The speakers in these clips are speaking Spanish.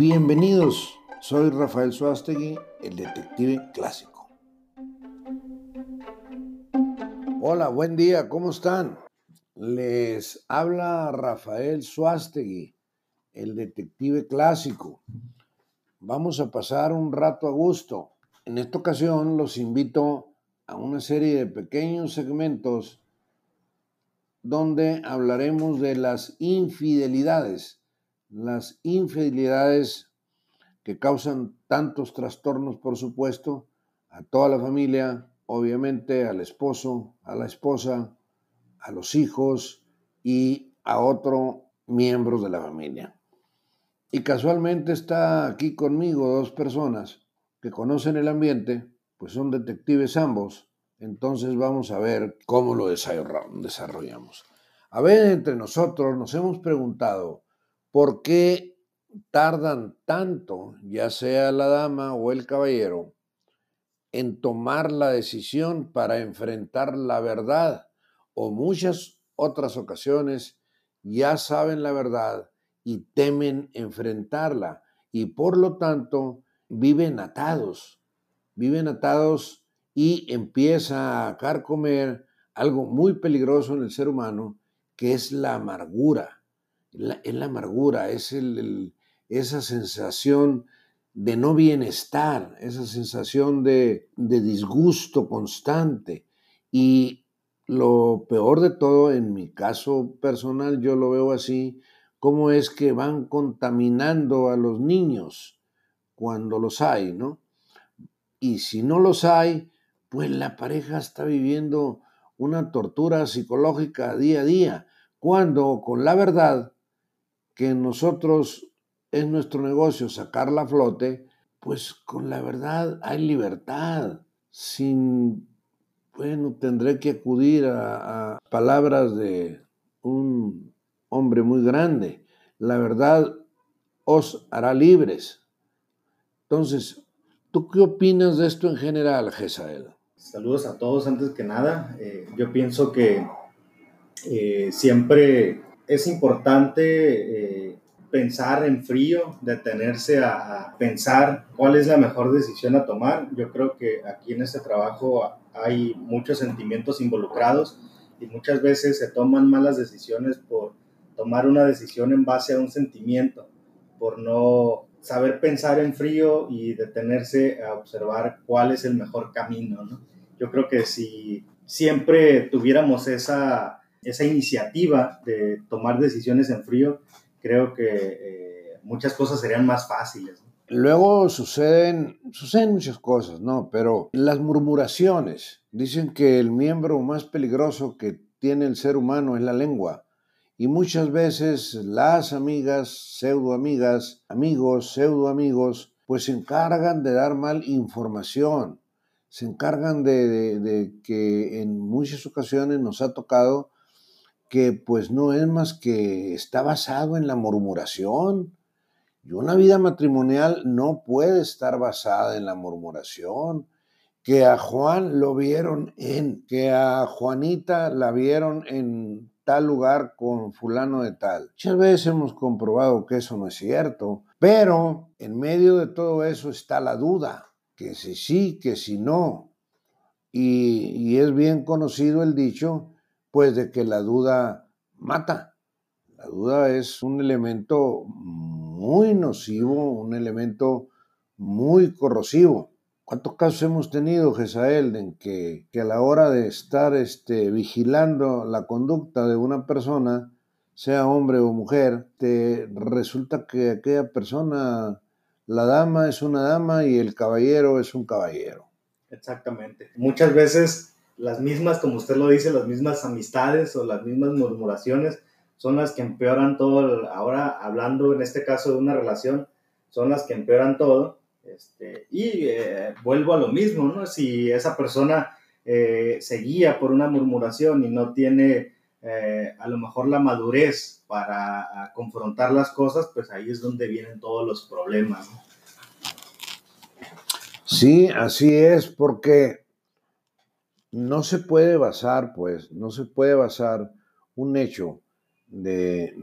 Bienvenidos, soy Rafael Suástegui, el detective clásico. Hola, buen día, ¿cómo están? Les habla Rafael Suástegui, el detective clásico. Vamos a pasar un rato a gusto. En esta ocasión los invito a una serie de pequeños segmentos donde hablaremos de las infidelidades las infidelidades que causan tantos trastornos, por supuesto, a toda la familia, obviamente al esposo, a la esposa, a los hijos y a otro miembro de la familia. Y casualmente está aquí conmigo dos personas que conocen el ambiente, pues son detectives ambos, entonces vamos a ver cómo lo desarrollamos. A ver, entre nosotros nos hemos preguntado, ¿Por qué tardan tanto, ya sea la dama o el caballero, en tomar la decisión para enfrentar la verdad? O muchas otras ocasiones ya saben la verdad y temen enfrentarla y por lo tanto viven atados, viven atados y empieza a carcomer algo muy peligroso en el ser humano que es la amargura es la amargura, es esa sensación de no bienestar, esa sensación de, de disgusto constante. Y lo peor de todo, en mi caso personal, yo lo veo así, cómo es que van contaminando a los niños cuando los hay, ¿no? Y si no los hay, pues la pareja está viviendo una tortura psicológica día a día, cuando con la verdad que nosotros es nuestro negocio sacar la flote, pues con la verdad hay libertad. Sin, bueno, tendré que acudir a, a palabras de un hombre muy grande. La verdad os hará libres. Entonces, ¿tú qué opinas de esto en general, Gesael? Saludos a todos antes que nada. Eh, yo pienso que eh, siempre es importante eh, pensar en frío, detenerse a, pensar cuál es la mejor decisión a tomar. Yo creo que aquí en este trabajo hay muchos sentimientos involucrados y muchas veces se toman malas decisiones por tomar una decisión en base a un sentimiento, por no saber pensar en frío y detenerse a observar cuál es el mejor camino. Yo creo que si siempre tuviéramos esa esa iniciativa de tomar decisiones en frío, creo que eh, muchas cosas serían más fáciles. Luego suceden, suceden muchas cosas, ¿no? Pero las murmuraciones, dicen que el miembro más peligroso que tiene el ser humano es la lengua. Y muchas veces las amigas, pseudo amigas, amigos, pseudo amigos, pues se encargan de dar mal información, se encargan de, de que en muchas ocasiones nos ha tocado que pues no es más que está basado en la murmuración. Y una vida matrimonial no puede estar basada en la murmuración. Que a Juan lo vieron en, que a Juanita la vieron en tal lugar con fulano de tal. Muchas veces hemos comprobado que eso no es cierto, pero en medio de todo eso está la duda, que si sí, que si no. Y, y es bien conocido el dicho pues de que la duda mata. La duda es un elemento muy nocivo, un elemento muy corrosivo. ¿Cuántos casos hemos tenido, Gesael, en que, que, a la hora de estar este, vigilando la conducta de una persona, sea hombre o mujer, te resulta que aquella persona, la dama es una dama y el caballero es un caballero? Exactamente. Muchas veces las mismas, como usted lo dice, las mismas amistades o las mismas murmuraciones son las que empeoran todo. Ahora, hablando en este caso de una relación, son las que empeoran todo. Este, y eh, vuelvo a lo mismo, ¿no? Si esa persona eh, se guía por una murmuración y no tiene eh, a lo mejor la madurez para confrontar las cosas, pues ahí es donde vienen todos los problemas. Sí, así es, porque no se puede basar, pues, no se puede basar un hecho de,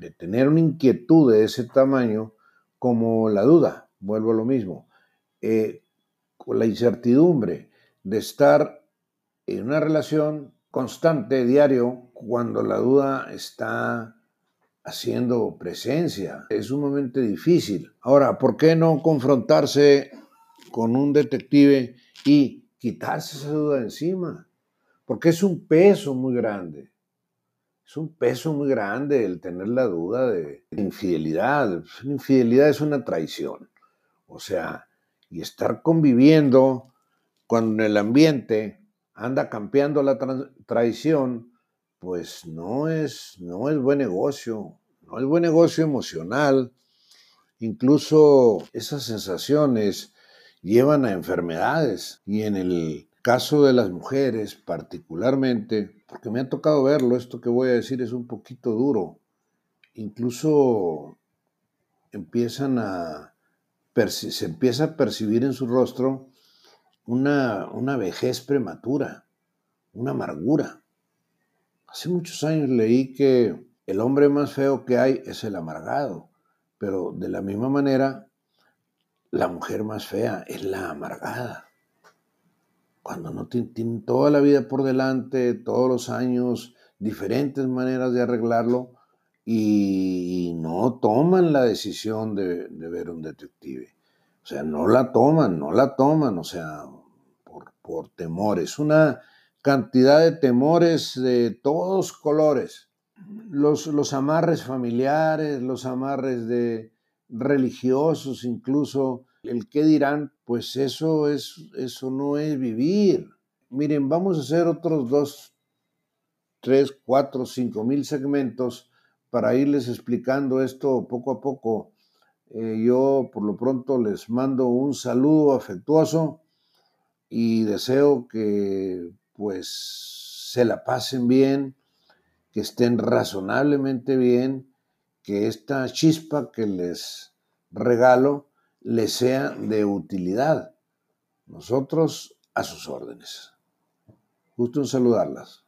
de tener una inquietud de ese tamaño como la duda, vuelvo a lo mismo, eh, con la incertidumbre de estar en una relación constante, diario, cuando la duda está haciendo presencia. Es sumamente difícil. Ahora, ¿por qué no confrontarse con un detective y quitarse esa duda encima? Porque es un peso muy grande. Es un peso muy grande el tener la duda de infidelidad. La infidelidad es una traición. O sea, y estar conviviendo cuando en el ambiente anda campeando la traición, pues no es, no es buen negocio, no es buen negocio emocional. Incluso esas sensaciones llevan a enfermedades y en el caso de las mujeres particularmente, porque me ha tocado verlo, esto que voy a decir es un poquito duro, incluso empiezan a, se empieza a percibir en su rostro una, una vejez prematura, una amargura. Hace muchos años leí que el hombre más feo que hay es el amargado, pero de la misma manera, la mujer más fea es la amargada. Cuando no tienen toda la vida por delante, todos los años, diferentes maneras de arreglarlo y no toman la decisión de, ver un detective. O sea, no la toman, no la toman, o sea, por, por temores. Una cantidad de temores de todos colores los, los amarres familiares, los amarres de religiosos, incluso el qué dirán, pues eso, es, eso no es vivir. Miren, vamos a hacer otros dos, tres, cuatro, cinco mil segmentos para irles explicando esto poco a poco. Eh, yo por lo pronto les mando un saludo afectuoso y deseo que pues se la pasen bien, que estén razonablemente bien, que esta chispa que les regalo les sea de utilidad. Nosotros a sus órdenes. Gusto en saludarlas.